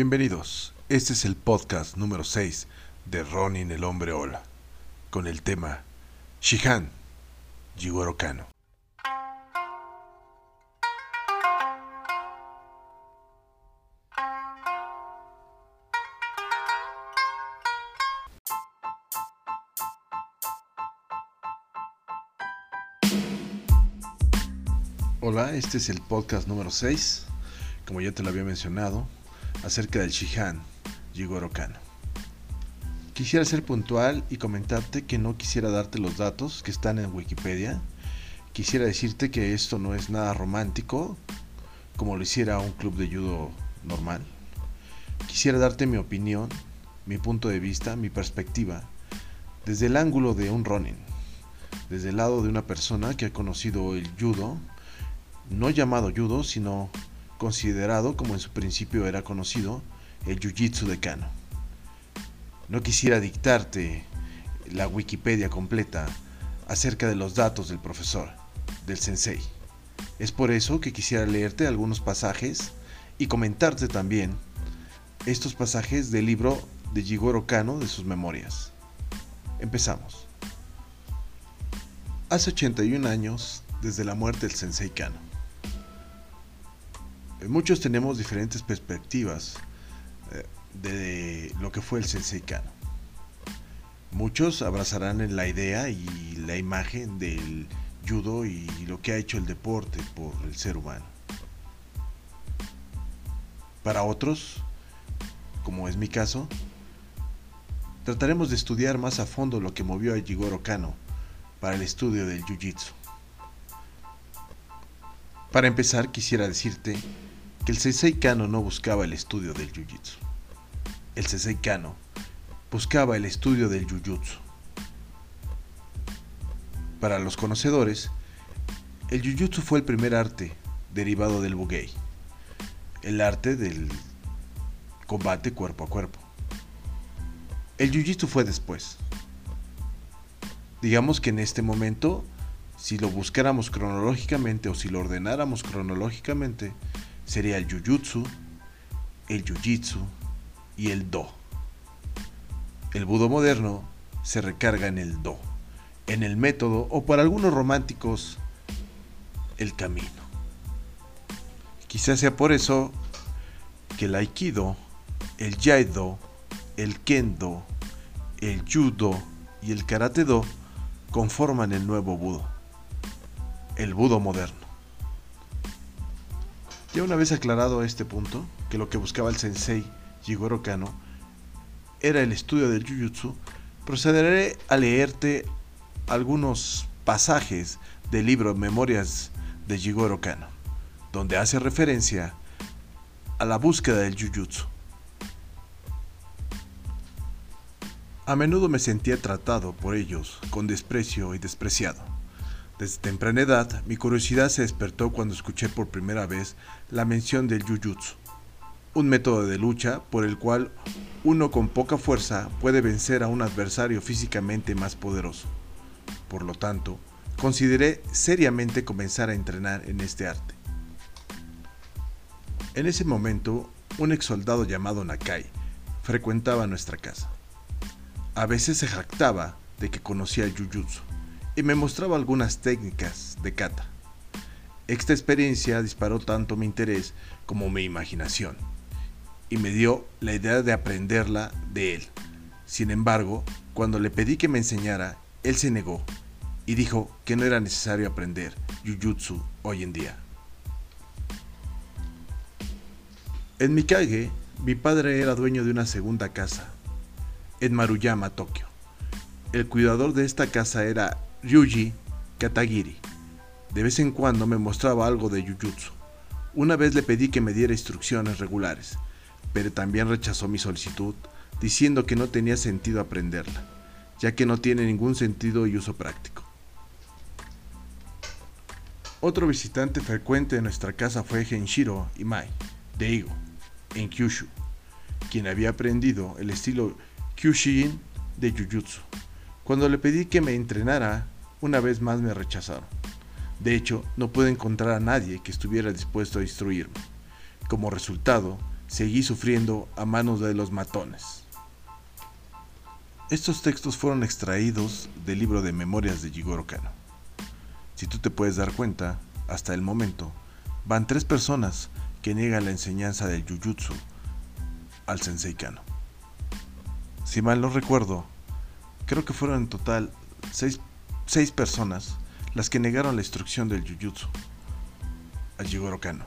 Bienvenidos, este es el podcast número 6 de Ronin el Hombre Ola, con el tema Shihan Jigoro Kano. Hola, este es el podcast número 6, como ya te lo había mencionado, acerca del Shihan Jigoro Kano. Quisiera ser puntual y comentarte que no quisiera darte los datos que están en Wikipedia. Quisiera decirte que esto no es nada romántico, como lo hiciera un club de judo normal. Quisiera darte mi opinión, mi punto de vista, mi perspectiva, desde el ángulo de un Ronin, desde el lado de una persona que ha conocido el judo, no llamado judo, sino considerado como en su principio era conocido el Jiu-Jitsu de Kano. No quisiera dictarte la Wikipedia completa acerca de los datos del profesor, del sensei. Es por eso que quisiera leerte algunos pasajes y comentarte también estos pasajes del libro de Jigoro Kano de sus memorias. Empezamos. Hace 81 años desde la muerte del sensei Kano. Muchos tenemos diferentes perspectivas eh, de lo que fue el Sensei Kano. Muchos abrazarán la idea y la imagen del judo y lo que ha hecho el deporte por el ser humano. Para otros, como es mi caso, trataremos de estudiar más a fondo lo que movió a Jigoro Kano para el estudio del Jiu-Jitsu. Para empezar, quisiera decirte que el Sensei Kano no buscaba el estudio del Jiu-Jitsu. El Sensei Kano buscaba el estudio del Jiu-Jitsu. Para los conocedores, el Jiu-Jitsu fue el primer arte derivado del Bugei, el arte del combate cuerpo a cuerpo. El Jiu-Jitsu fue después. Digamos que en este momento, si lo buscáramos cronológicamente o si lo ordenáramos cronológicamente, sería el Jujutsu, el Jiu-Jitsu y el Do. El Budo moderno se recarga en el Do, en el método o para algunos románticos, el camino. Quizás sea por eso que el Aikido, el Jaido, el Kendo, el Judo y el Karate Do conforman el nuevo Budo, el Budo moderno. Ya una vez aclarado este punto, que lo que buscaba el sensei Jigoro Kano era el estudio del Jujutsu, procederé a leerte algunos pasajes del libro Memorias de Jigoro Kano, donde hace referencia a la búsqueda del Jujutsu. A menudo me sentía tratado por ellos con desprecio y despreciado desde temprana edad, mi curiosidad se despertó cuando escuché por primera vez la mención del Jujutsu, un método de lucha por el cual uno con poca fuerza puede vencer a un adversario físicamente más poderoso. Por lo tanto, consideré seriamente comenzar a entrenar en este arte. En ese momento, un ex soldado llamado Nakai frecuentaba nuestra casa. A veces se jactaba de que conocía el Jujutsu y me mostraba algunas técnicas de kata. Esta experiencia disparó tanto mi interés como mi imaginación y me dio la idea de aprenderla de él. Sin embargo, cuando le pedí que me enseñara, él se negó y dijo que no era necesario aprender Jujutsu hoy en día. En Mikage, mi padre era dueño de una segunda casa, en Maruyama, Tokio. El cuidador de esta casa era Ryuji Katagiri. De vez en cuando me mostraba algo de Jujutsu. Una vez le pedí que me diera instrucciones regulares, pero también rechazó mi solicitud, diciendo que no tenía sentido aprenderla, ya que no tiene ningún sentido y uso práctico. Otro visitante frecuente de nuestra casa fue Genshiro Imai, de Igo, en Kyushu, quien había aprendido el estilo Kyushin de Jujutsu. Cuando le pedí que me entrenara, una vez más me rechazaron. De hecho, no pude encontrar a nadie que estuviera dispuesto a instruirme. Como resultado, seguí sufriendo a manos de los matones. Estos textos fueron extraídos del libro de Memorias de Jigoro Kano. Si tú te puedes dar cuenta, hasta el momento, van tres personas que niegan la enseñanza del Jujutsu al Sensei Kano. Si mal no recuerdo, creo que fueron en total seis, personas las que negaron la instrucción del Jujutsu a Jigoro Kano.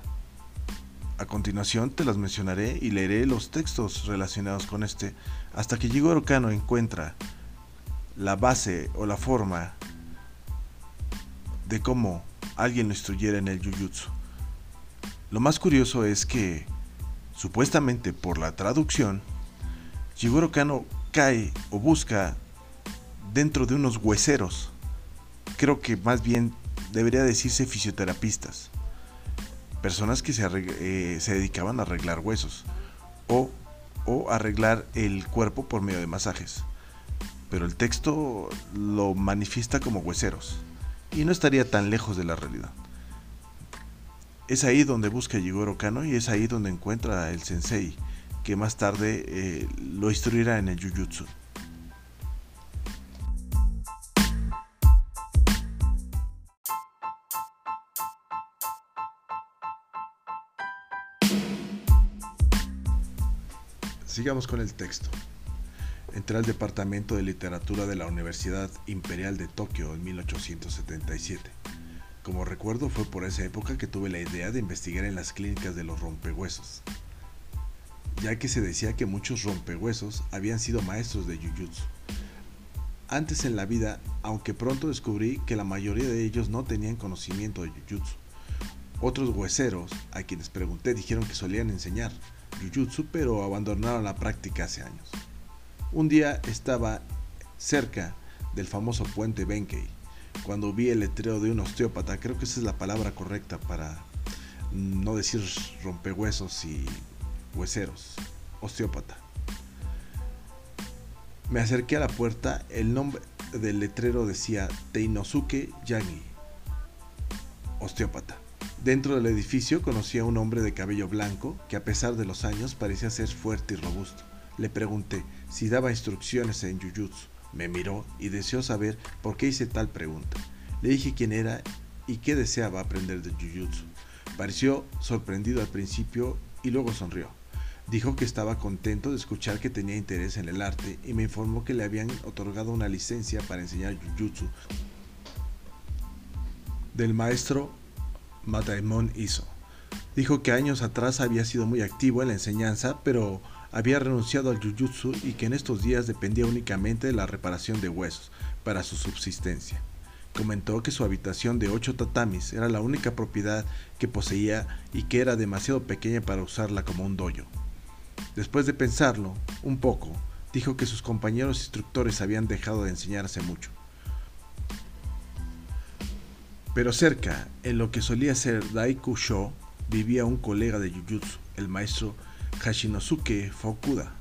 A continuación te las mencionaré y leeré los textos relacionados con este hasta que Jigoro Kano encuentra la base o la forma de cómo alguien lo instruyera en el Jujutsu. Lo más curioso es que, supuestamente por la traducción, Jigoro Kano cae o busca dentro de unos hueseros. Creo que más bien debería decirse fisioterapistas personas que se, eh, se dedicaban a arreglar huesos o, o arreglar el cuerpo por medio de masajes. Pero el texto lo manifiesta como hueseros y no estaría tan lejos de la realidad. Es ahí donde busca Jigoro Kano y es ahí donde encuentra el sensei que más tarde eh, lo instruirá en el Jujutsu. Sigamos con el texto. Entré al Departamento de Literatura de la Universidad Imperial de Tokio en 1877. Como recuerdo, fue por esa época que tuve la idea de investigar en las clínicas de los rompehuesos, ya que se decía que muchos rompehuesos habían sido maestros de Jujutsu. Antes en la vida, aunque pronto descubrí que la mayoría de ellos no tenían conocimiento de Jujutsu. Otros hueseros, a quienes pregunté, dijeron que solían enseñar, Jujutsu, pero abandonaron la práctica hace años. Un día estaba cerca del famoso puente Benkei, cuando vi el letrero de un osteópata, creo que esa es la palabra correcta para no decir rompehuesos y hueseros, osteópata. Me acerqué a la puerta, el nombre del letrero decía Teinosuke Yagi, osteópata. Dentro del edificio conocí a un hombre de cabello blanco que a pesar de los años parecía ser fuerte y robusto. Le pregunté si daba instrucciones en Jujutsu. Me miró y deseó saber por qué hice tal pregunta. Le dije quién era y qué deseaba aprender de Jujutsu. Pareció sorprendido al principio y luego sonrió. Dijo que estaba contento de escuchar que tenía interés en el arte y me informó que le habían otorgado una licencia para enseñar Jujutsu del maestro Mataemon hizo. Dijo que años atrás había sido muy activo en la enseñanza, pero había renunciado al jujutsu y que en estos días dependía únicamente de la reparación de huesos para su subsistencia. Comentó que su habitación de ocho tatamis era la única propiedad que poseía y que era demasiado pequeña para usarla como un dojo. Después de pensarlo un poco, dijo que sus compañeros instructores habían dejado de enseñar hace mucho pero cerca, en lo que solía ser Daiku Sho, vivía un colega de Jujutsu, el maestro Hashinosuke Fukuda.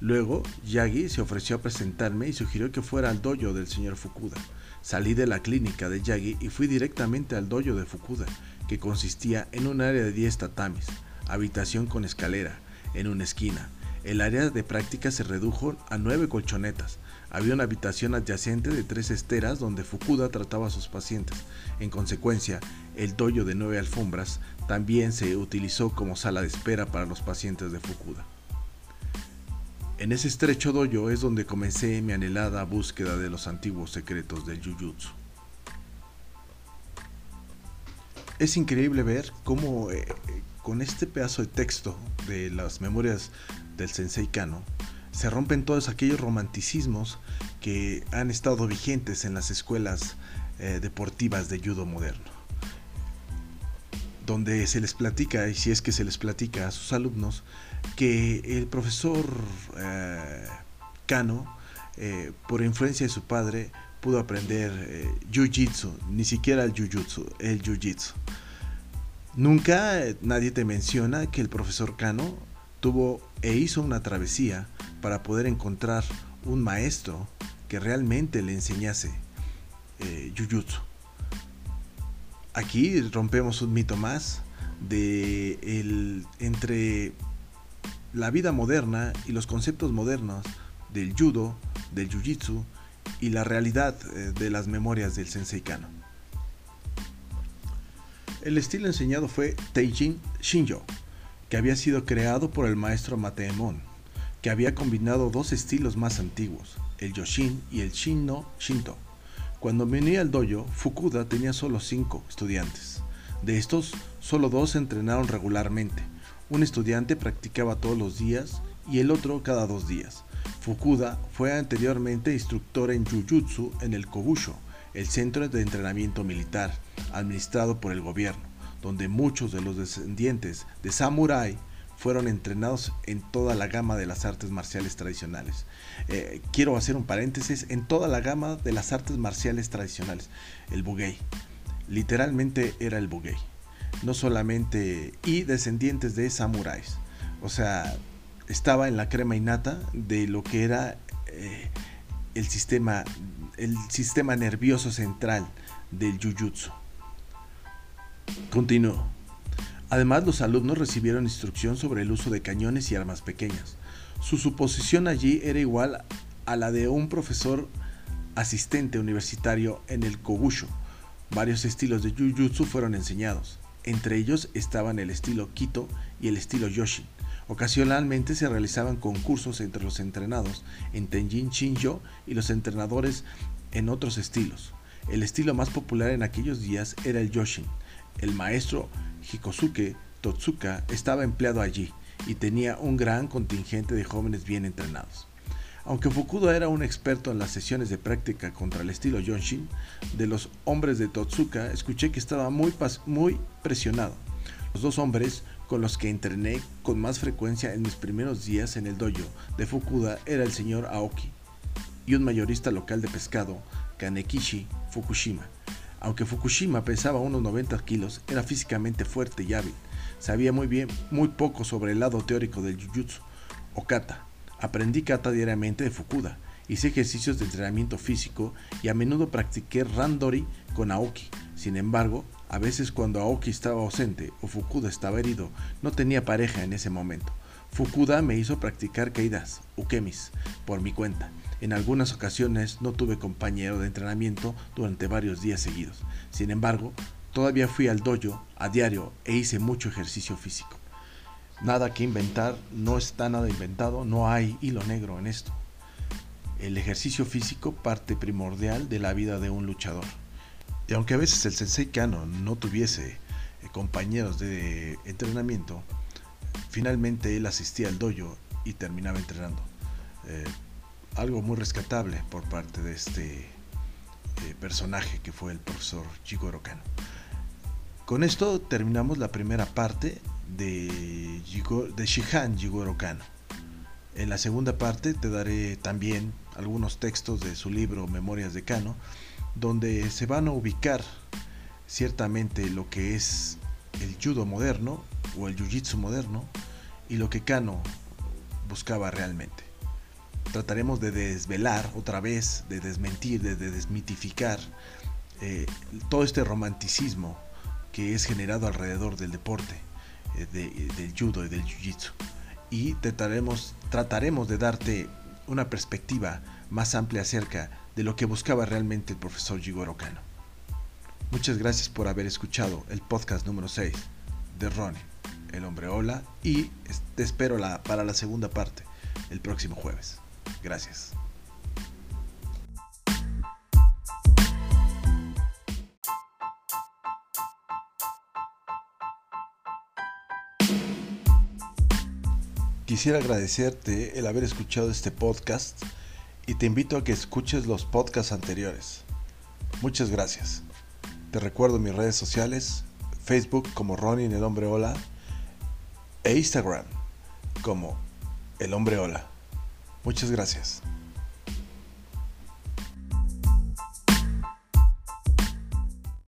Luego, Yagi se ofreció a presentarme y sugirió que fuera al dojo del señor Fukuda. Salí de la clínica de Yagi y fui directamente al dojo de Fukuda, que consistía en un área de 10 tatamis, habitación con escalera, en una esquina. El área de práctica se redujo a 9 colchonetas, había una habitación adyacente de tres esteras donde Fukuda trataba a sus pacientes. En consecuencia, el dojo de nueve alfombras también se utilizó como sala de espera para los pacientes de Fukuda. En ese estrecho dojo es donde comencé mi anhelada búsqueda de los antiguos secretos del Jujutsu. Es increíble ver cómo eh, con este pedazo de texto de las memorias del Sensei Kano se rompen todos aquellos romanticismos que han estado vigentes en las escuelas eh, deportivas de judo moderno, donde se les platica, y si es que se les platica a sus alumnos, que el profesor eh, Kano, eh, por influencia de su padre, pudo aprender jiu-jitsu, ni siquiera el jiu-jitsu, el jiu-jitsu. Nunca nadie te menciona que el profesor Kano tuvo e hizo una travesía para poder encontrar un maestro que realmente le enseñase eh, Jujutsu. Aquí rompemos un mito más de el, entre la vida moderna y los conceptos modernos del judo, del jiu-jitsu y la realidad eh, de las memorias del Sensei Kano. El estilo enseñado fue Teijin Shinjo, que había sido creado por el maestro Mateemon, que había combinado dos estilos más antiguos, el Yoshin y el Shin no Shinto. Cuando venía al dojo, Fukuda tenía solo cinco estudiantes. De estos, solo dos entrenaron regularmente. Un estudiante practicaba todos los días y el otro cada dos días. Fukuda fue anteriormente instructor en Jujutsu en el Kobusho, el centro de entrenamiento militar, administrado por el gobierno, donde muchos de los descendientes de samurái fueron entrenados en toda la gama de las artes marciales tradicionales. Eh, quiero hacer un paréntesis, en toda la gama de las artes marciales tradicionales. El bugei. Literalmente era el bugei. No solamente... y descendientes de samuráis. O sea, estaba en la crema innata de lo que era eh, el, sistema, el sistema nervioso central del Jujutsu. Continuó. Además, los alumnos recibieron instrucción sobre el uso de cañones y armas pequeñas. Su suposición allí era igual a la de un profesor asistente universitario en el Kogusho. Varios estilos de Jujutsu fueron enseñados. Entre ellos estaban el estilo Kito y el estilo Yoshin. Ocasionalmente se realizaban concursos entre los entrenados en Tenjin Shinjo y los entrenadores en otros estilos. El estilo más popular en aquellos días era el Yoshin. El maestro Hikosuke Totsuka estaba empleado allí y tenía un gran contingente de jóvenes bien entrenados. Aunque Fukuda era un experto en las sesiones de práctica contra el estilo Yonshin, de los hombres de Totsuka escuché que estaba muy, presionado. Los dos hombres con los que entrené con más frecuencia en mis primeros días en el dojo de Fukuda era el señor Aoki y un mayorista local de pescado, Kanekishi Fukushima. Aunque Fukushima pesaba unos 90 kilos, era físicamente fuerte y hábil. Sabía muy bien, muy poco sobre el lado teórico del Jujutsu o Kata. Aprendí Kata diariamente de Fukuda. Hice ejercicios de entrenamiento físico y a menudo practiqué Randori con Aoki. Sin embargo, a veces cuando Aoki estaba ausente o Fukuda estaba herido, no tenía pareja en ese momento. Fukuda me hizo practicar caídas, ukemis, por mi cuenta en algunas ocasiones no tuve compañero de entrenamiento durante varios días seguidos. Sin embargo, todavía fui al dojo a diario e hice mucho ejercicio físico. Nada que inventar, no está nada inventado, no hay hilo negro en esto. El ejercicio físico parte primordial de la vida de un luchador. Y aunque a veces el sensei Kano no tuviese eh, compañeros de entrenamiento, finalmente él asistía al dojo y terminaba entrenando. Eh, algo muy rescatable por parte de este eh, personaje que fue el profesor Jigoro Kano. Con esto terminamos la primera parte de, de Shihan Jigoro Kano. En la segunda parte te daré también algunos textos de su libro Memorias de Kano, donde se van a ubicar ciertamente lo que es el judo moderno o el jiu-jitsu moderno y lo que Kano buscaba realmente trataremos de desvelar otra vez, de desmentir, de, desmitificar eh, todo este romanticismo que es generado alrededor del deporte, eh, del judo y del jiu-jitsu. Y trataremos, trataremos de darte una perspectiva más amplia acerca de lo que buscaba realmente el profesor Jigoro Kano. Muchas gracias por haber escuchado el podcast número 6 de Ronnie, el hombre hola, y te espero para la segunda parte el próximo jueves. Gracias. Quisiera agradecerte el haber escuchado este podcast y te invito a que escuches los podcasts anteriores. Muchas gracias. Te recuerdo mis redes sociales, Facebook como Ronnie el hombre hola e Instagram como el hombre hola. Muchas gracias.